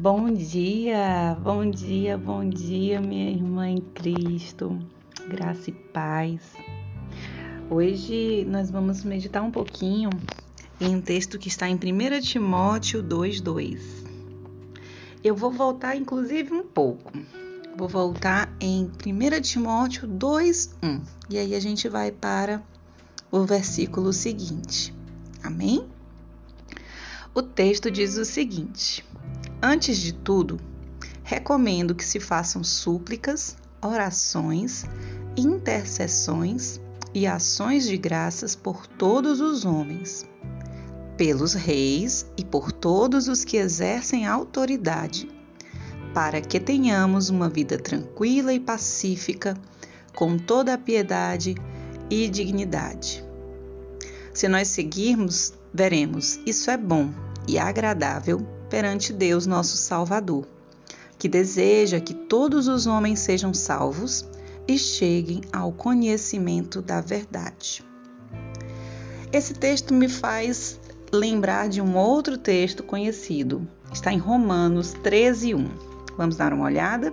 Bom dia, bom dia, bom dia, minha irmã em Cristo, graça e paz. Hoje nós vamos meditar um pouquinho em um texto que está em 1 Timóteo 2,2. Eu vou voltar, inclusive, um pouco. Vou voltar em 1 Timóteo 2,1 e aí a gente vai para o versículo seguinte. Amém? O texto diz o seguinte. Antes de tudo, recomendo que se façam súplicas, orações, intercessões e ações de graças por todos os homens, pelos reis e por todos os que exercem autoridade, para que tenhamos uma vida tranquila e pacífica, com toda a piedade e dignidade. Se nós seguirmos, veremos isso é bom e agradável perante Deus, nosso Salvador, que deseja que todos os homens sejam salvos e cheguem ao conhecimento da verdade. Esse texto me faz lembrar de um outro texto conhecido. Está em Romanos 13:1. Vamos dar uma olhada?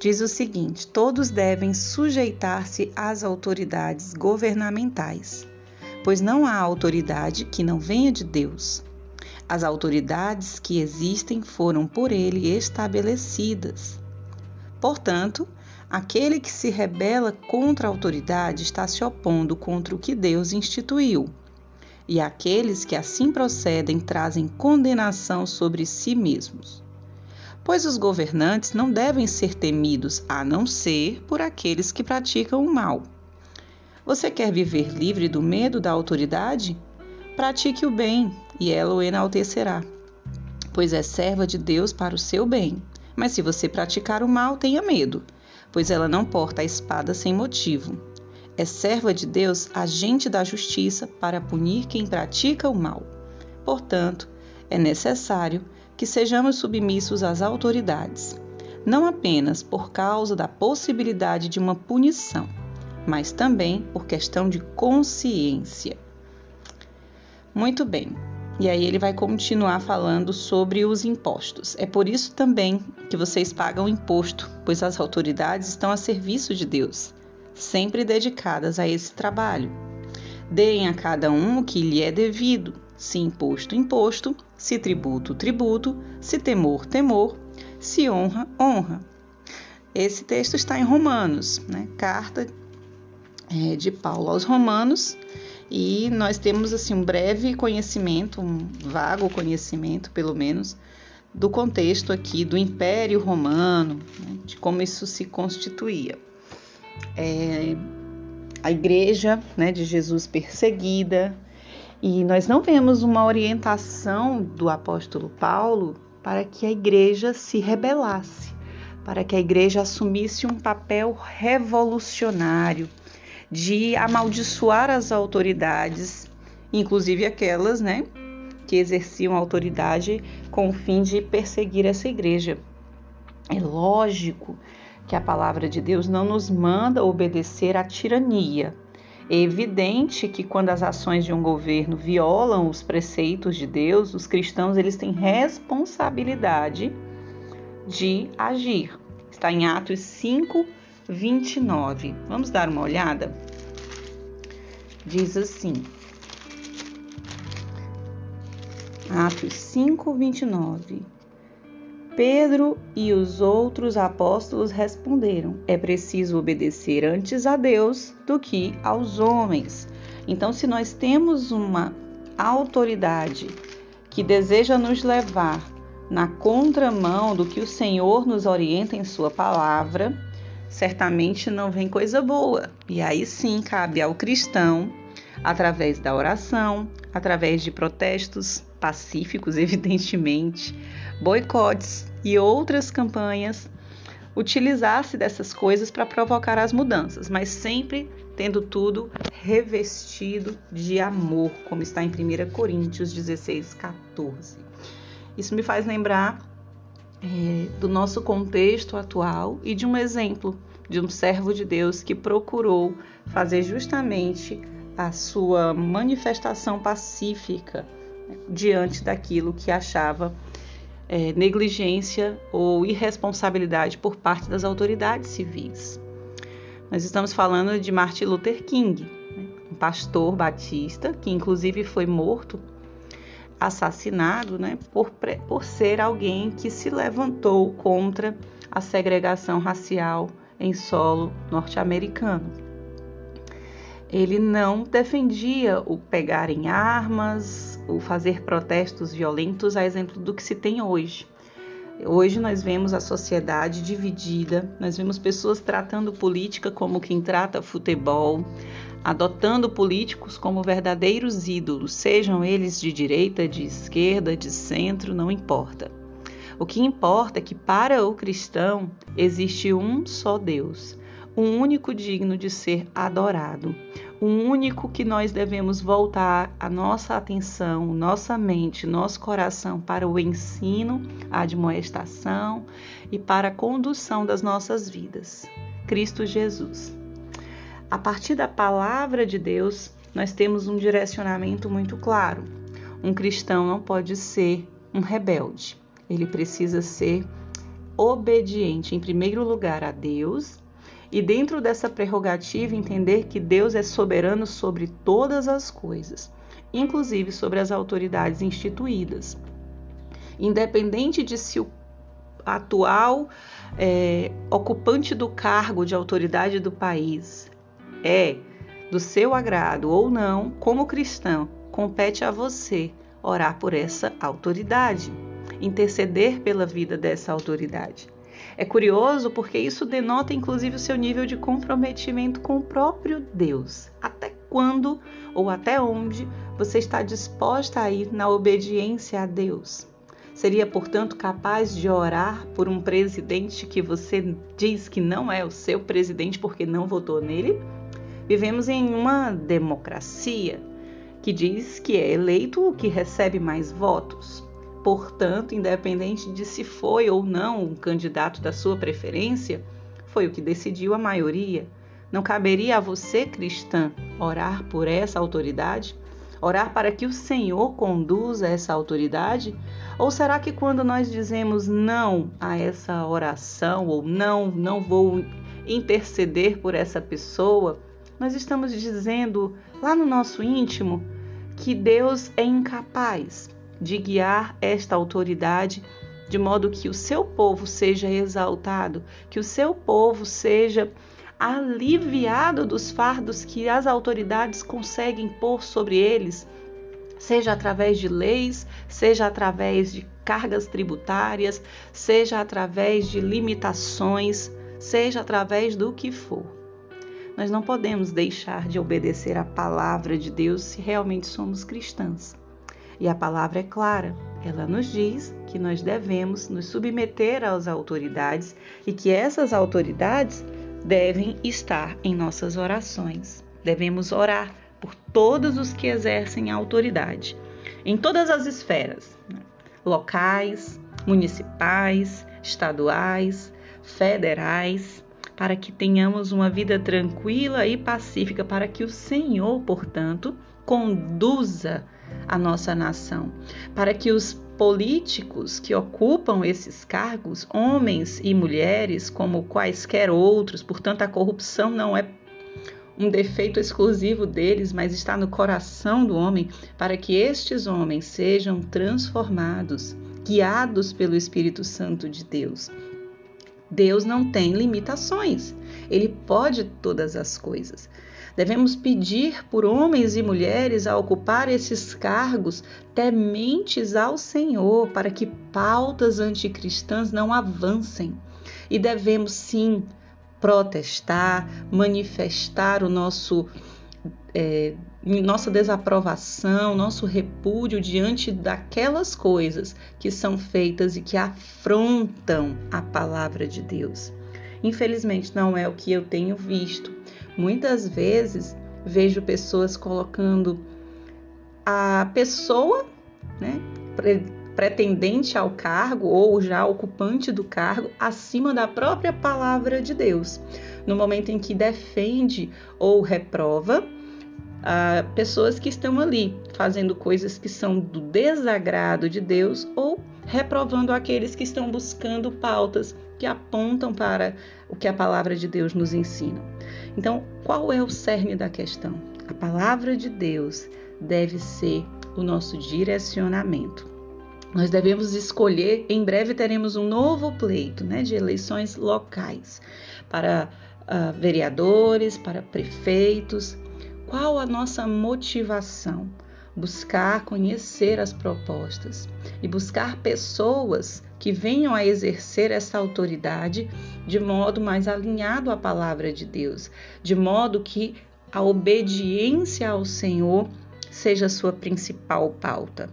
Diz o seguinte: Todos devem sujeitar-se às autoridades governamentais, pois não há autoridade que não venha de Deus. As autoridades que existem foram por ele estabelecidas. Portanto, aquele que se rebela contra a autoridade está se opondo contra o que Deus instituiu. E aqueles que assim procedem trazem condenação sobre si mesmos. Pois os governantes não devem ser temidos, a não ser por aqueles que praticam o mal. Você quer viver livre do medo da autoridade? Pratique o bem, e ela o enaltecerá, pois é serva de Deus para o seu bem. Mas se você praticar o mal, tenha medo, pois ela não porta a espada sem motivo. É serva de Deus, agente da justiça, para punir quem pratica o mal. Portanto, é necessário que sejamos submissos às autoridades, não apenas por causa da possibilidade de uma punição, mas também por questão de consciência. Muito bem. E aí ele vai continuar falando sobre os impostos. É por isso também que vocês pagam imposto, pois as autoridades estão a serviço de Deus, sempre dedicadas a esse trabalho. Deem a cada um o que lhe é devido, se imposto, imposto, se tributo, tributo, se temor, temor, se honra, honra. Esse texto está em Romanos, né? carta é, de Paulo aos Romanos, e nós temos assim um breve conhecimento, um vago conhecimento, pelo menos, do contexto aqui do Império Romano, né, de como isso se constituía. É, a Igreja né, de Jesus perseguida, e nós não vemos uma orientação do apóstolo Paulo para que a Igreja se rebelasse, para que a Igreja assumisse um papel revolucionário de amaldiçoar as autoridades, inclusive aquelas, né, que exerciam autoridade com o fim de perseguir essa igreja. É lógico que a palavra de Deus não nos manda obedecer à tirania. É evidente que quando as ações de um governo violam os preceitos de Deus, os cristãos eles têm responsabilidade de agir. Está em Atos 5, 29. Vamos dar uma olhada? Diz assim. Atos 5, 29. Pedro e os outros apóstolos responderam: É preciso obedecer antes a Deus do que aos homens. Então, se nós temos uma autoridade que deseja nos levar na contramão do que o Senhor nos orienta em Sua palavra, certamente não vem coisa boa. E aí sim cabe ao cristão, através da oração, através de protestos pacíficos, evidentemente, boicotes e outras campanhas, utilizar-se dessas coisas para provocar as mudanças, mas sempre tendo tudo revestido de amor, como está em 1 Coríntios 16, 14. Isso me faz lembrar é, do nosso contexto atual e de um exemplo de um servo de Deus que procurou fazer justamente a sua manifestação pacífica diante daquilo que achava é, negligência ou irresponsabilidade por parte das autoridades civis. Nós estamos falando de Martin Luther King, né? um pastor batista que, inclusive, foi morto, assassinado, né? por, por ser alguém que se levantou contra a segregação racial em solo norte-americano. Ele não defendia o pegar em armas, o fazer protestos violentos, a exemplo do que se tem hoje. Hoje nós vemos a sociedade dividida, nós vemos pessoas tratando política como quem trata futebol, adotando políticos como verdadeiros ídolos, sejam eles de direita, de esquerda, de centro, não importa. O que importa é que para o cristão existe um só Deus, um único digno de ser adorado, um único que nós devemos voltar a nossa atenção, nossa mente, nosso coração para o ensino, a admoestação e para a condução das nossas vidas. Cristo Jesus. A partir da palavra de Deus, nós temos um direcionamento muito claro. Um cristão não pode ser um rebelde. Ele precisa ser obediente, em primeiro lugar, a Deus e dentro dessa prerrogativa entender que Deus é soberano sobre todas as coisas, inclusive sobre as autoridades instituídas. Independente de se o atual é, ocupante do cargo de autoridade do país é do seu agrado ou não, como cristão, compete a você orar por essa autoridade, interceder pela vida dessa autoridade. É curioso porque isso denota inclusive o seu nível de comprometimento com o próprio Deus. Até quando ou até onde você está disposta a ir na obediência a Deus? Seria, portanto, capaz de orar por um presidente que você diz que não é o seu presidente porque não votou nele? Vivemos em uma democracia que diz que é eleito o que recebe mais votos. Portanto, independente de se foi ou não um candidato da sua preferência, foi o que decidiu a maioria. Não caberia a você, cristã, orar por essa autoridade? Orar para que o Senhor conduza essa autoridade? Ou será que quando nós dizemos não a essa oração ou não, não vou interceder por essa pessoa, nós estamos dizendo lá no nosso íntimo que Deus é incapaz de guiar esta autoridade de modo que o seu povo seja exaltado, que o seu povo seja aliviado dos fardos que as autoridades conseguem pôr sobre eles, seja através de leis, seja através de cargas tributárias, seja através de limitações, seja através do que for. Nós não podemos deixar de obedecer a palavra de Deus se realmente somos cristãs. E a palavra é clara. Ela nos diz que nós devemos nos submeter às autoridades e que essas autoridades devem estar em nossas orações. Devemos orar por todos os que exercem a autoridade, em todas as esferas né? locais, municipais, estaduais, federais, para que tenhamos uma vida tranquila e pacífica, para que o Senhor, portanto, conduza a nossa nação, para que os políticos que ocupam esses cargos, homens e mulheres, como quaisquer outros, portanto, a corrupção não é um defeito exclusivo deles, mas está no coração do homem, para que estes homens sejam transformados, guiados pelo Espírito Santo de Deus. Deus não tem limitações, ele pode todas as coisas. Devemos pedir por homens e mulheres a ocupar esses cargos tementes ao Senhor, para que pautas anticristãs não avancem. E devemos sim protestar, manifestar o nosso é, nossa desaprovação, nosso repúdio diante daquelas coisas que são feitas e que afrontam a palavra de Deus. Infelizmente, não é o que eu tenho visto. Muitas vezes vejo pessoas colocando a pessoa, né, pretendente ao cargo ou já ocupante do cargo acima da própria palavra de Deus. No momento em que defende ou reprova a pessoas que estão ali fazendo coisas que são do desagrado de Deus ou reprovando aqueles que estão buscando pautas que apontam para o que a palavra de Deus nos ensina. Então, qual é o cerne da questão? A palavra de Deus deve ser o nosso direcionamento. Nós devemos escolher, em breve teremos um novo pleito né, de eleições locais para uh, vereadores, para prefeitos. Qual a nossa motivação? Buscar conhecer as propostas e buscar pessoas que venham a exercer essa autoridade de modo mais alinhado à palavra de Deus, de modo que a obediência ao Senhor seja sua principal pauta.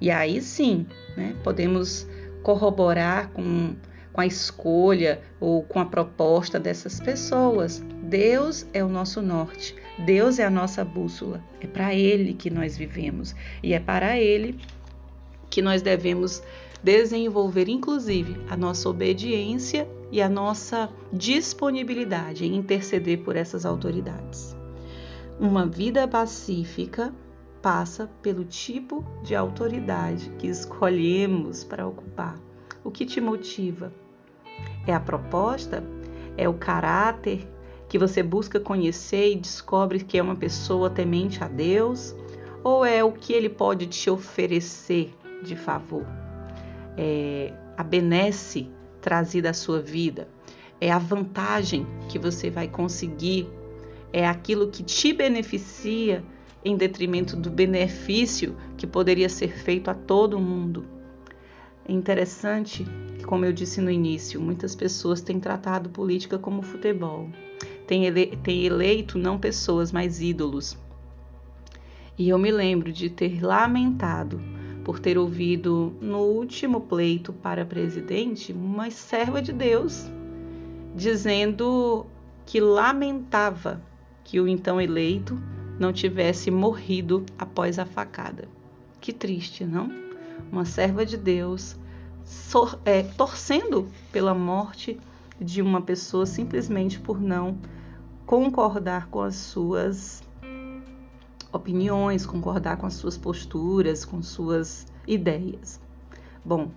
E aí sim, né, podemos corroborar com, com a escolha ou com a proposta dessas pessoas. Deus é o nosso norte, Deus é a nossa bússola, é para Ele que nós vivemos e é para Ele que nós devemos desenvolver, inclusive, a nossa obediência e a nossa disponibilidade em interceder por essas autoridades. Uma vida pacífica passa pelo tipo de autoridade que escolhemos para ocupar. O que te motiva? É a proposta? É o caráter que você busca conhecer e descobre que é uma pessoa temente a Deus? Ou é o que ele pode te oferecer de favor? É a benesse trazida à sua vida? É a vantagem que você vai conseguir? É aquilo que te beneficia em detrimento do benefício que poderia ser feito a todo mundo. É interessante que, como eu disse no início, muitas pessoas têm tratado política como futebol, têm, ele, têm eleito não pessoas, mas ídolos. E eu me lembro de ter lamentado por ter ouvido no último pleito para presidente uma serva de Deus dizendo que lamentava que o então eleito não tivesse morrido após a facada. Que triste, não? Uma serva de Deus é, torcendo pela morte de uma pessoa simplesmente por não concordar com as suas opiniões, concordar com as suas posturas, com suas ideias. Bom,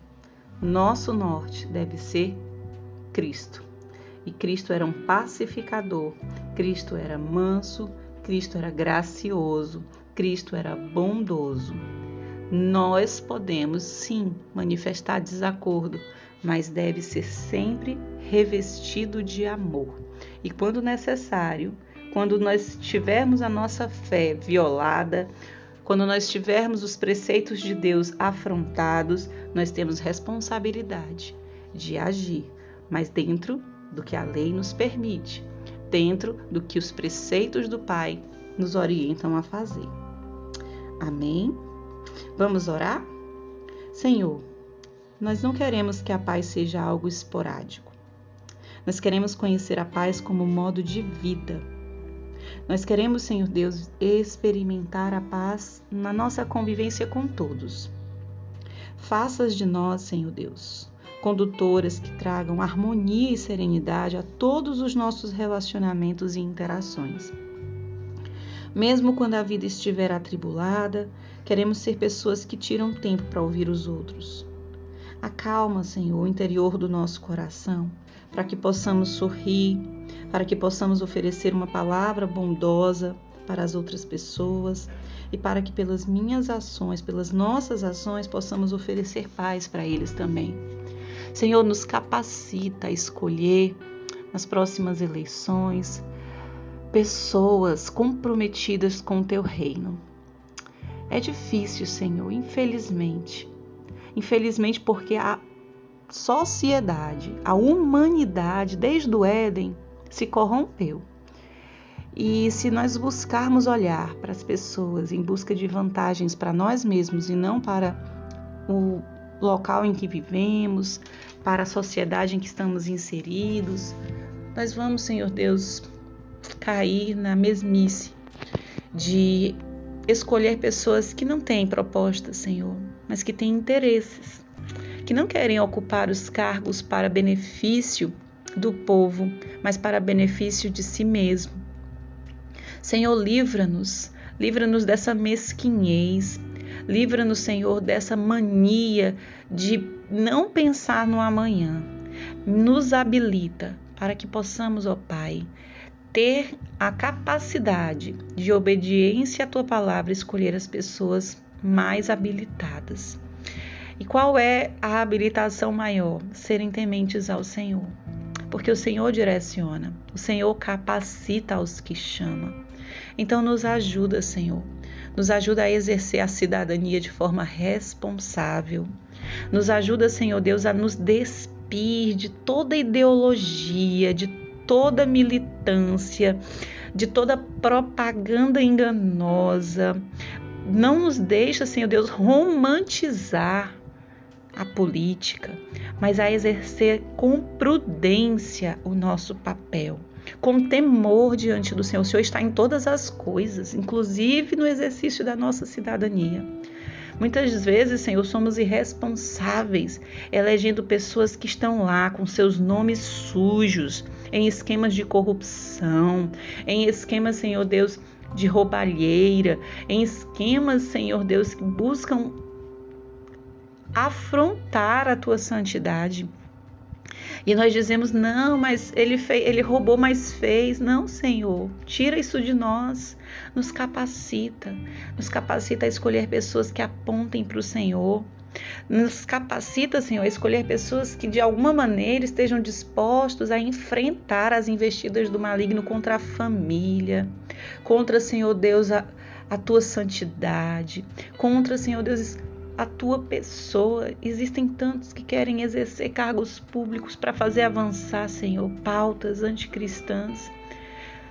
nosso norte deve ser Cristo. E Cristo era um pacificador, Cristo era manso, Cristo era gracioso, Cristo era bondoso. Nós podemos sim manifestar desacordo, mas deve ser sempre revestido de amor. E quando necessário, quando nós tivermos a nossa fé violada, quando nós tivermos os preceitos de Deus afrontados, nós temos responsabilidade de agir, mas dentro do que a lei nos permite dentro do que os preceitos do Pai nos orientam a fazer. Amém? Vamos orar? Senhor, nós não queremos que a paz seja algo esporádico. Nós queremos conhecer a paz como modo de vida. Nós queremos, Senhor Deus, experimentar a paz na nossa convivência com todos. Faças de nós, Senhor Deus, condutoras que tragam harmonia e serenidade a todos os nossos relacionamentos e interações. Mesmo quando a vida estiver atribulada, queremos ser pessoas que tiram tempo para ouvir os outros. Acalma, Senhor, o interior do nosso coração, para que possamos sorrir, para que possamos oferecer uma palavra bondosa para as outras pessoas e para que pelas minhas ações, pelas nossas ações, possamos oferecer paz para eles também. Senhor, nos capacita a escolher nas próximas eleições pessoas comprometidas com o teu reino. É difícil, Senhor, infelizmente. Infelizmente, porque a sociedade, a humanidade, desde o Éden, se corrompeu. E se nós buscarmos olhar para as pessoas em busca de vantagens para nós mesmos e não para o local em que vivemos, para a sociedade em que estamos inseridos, nós vamos, Senhor Deus, cair na mesmice de escolher pessoas que não têm propostas, Senhor, mas que têm interesses, que não querem ocupar os cargos para benefício do povo, mas para benefício de si mesmo. Senhor, livra-nos livra-nos dessa mesquinhez, livra-nos, Senhor, dessa mania de não pensar no amanhã. Nos habilita para que possamos, ó Pai, ter a capacidade de obediência à tua palavra, escolher as pessoas mais habilitadas. E qual é a habilitação maior? Serem tementes ao Senhor. Porque o Senhor direciona, o Senhor capacita os que chama. Então nos ajuda, Senhor. Nos ajuda a exercer a cidadania de forma responsável. Nos ajuda, Senhor Deus, a nos despir de toda ideologia, de toda militância, de toda propaganda enganosa. Não nos deixa, Senhor Deus, romantizar a política, mas a exercer com prudência o nosso papel, com temor diante do Senhor. O Senhor está em todas as coisas, inclusive no exercício da nossa cidadania. Muitas vezes, Senhor, somos irresponsáveis, elegendo pessoas que estão lá com seus nomes sujos, em esquemas de corrupção, em esquemas, Senhor Deus, de roubalheira, em esquemas, Senhor Deus, que buscam afrontar a tua santidade. E nós dizemos: não, mas ele, fez, ele roubou, mas fez. Não, Senhor, tira isso de nós. Nos capacita, nos capacita a escolher pessoas que apontem para o Senhor. Nos capacita, Senhor, a escolher pessoas que de alguma maneira estejam dispostos a enfrentar as investidas do maligno contra a família, contra, Senhor Deus, a, a tua santidade, contra, Senhor Deus, a tua pessoa. Existem tantos que querem exercer cargos públicos para fazer avançar, Senhor, pautas anticristãs.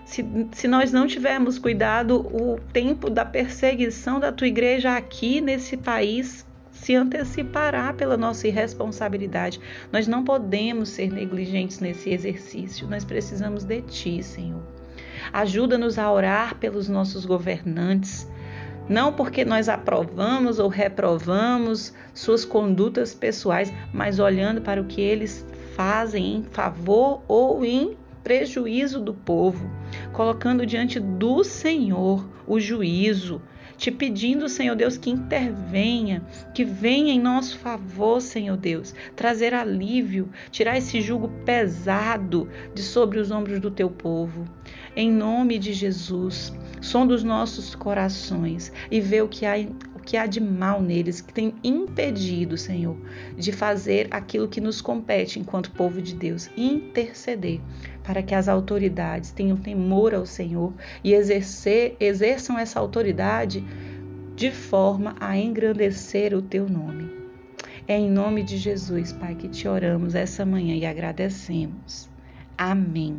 Se, se nós não tivermos cuidado, o tempo da perseguição da tua igreja aqui nesse país se antecipará pela nossa irresponsabilidade. Nós não podemos ser negligentes nesse exercício. Nós precisamos de ti, Senhor. Ajuda-nos a orar pelos nossos governantes não porque nós aprovamos ou reprovamos suas condutas pessoais, mas olhando para o que eles fazem em favor ou em prejuízo do povo, colocando diante do Senhor o juízo, te pedindo, Senhor Deus, que intervenha, que venha em nosso favor, Senhor Deus, trazer alívio, tirar esse jugo pesado de sobre os ombros do teu povo. Em nome de Jesus, som dos nossos corações e vê o que há o que há de mal neles que tem impedido, Senhor, de fazer aquilo que nos compete enquanto povo de Deus, interceder para que as autoridades tenham temor ao Senhor e exercer, exerçam essa autoridade de forma a engrandecer o teu nome. É em nome de Jesus, Pai, que te oramos essa manhã e agradecemos. Amém.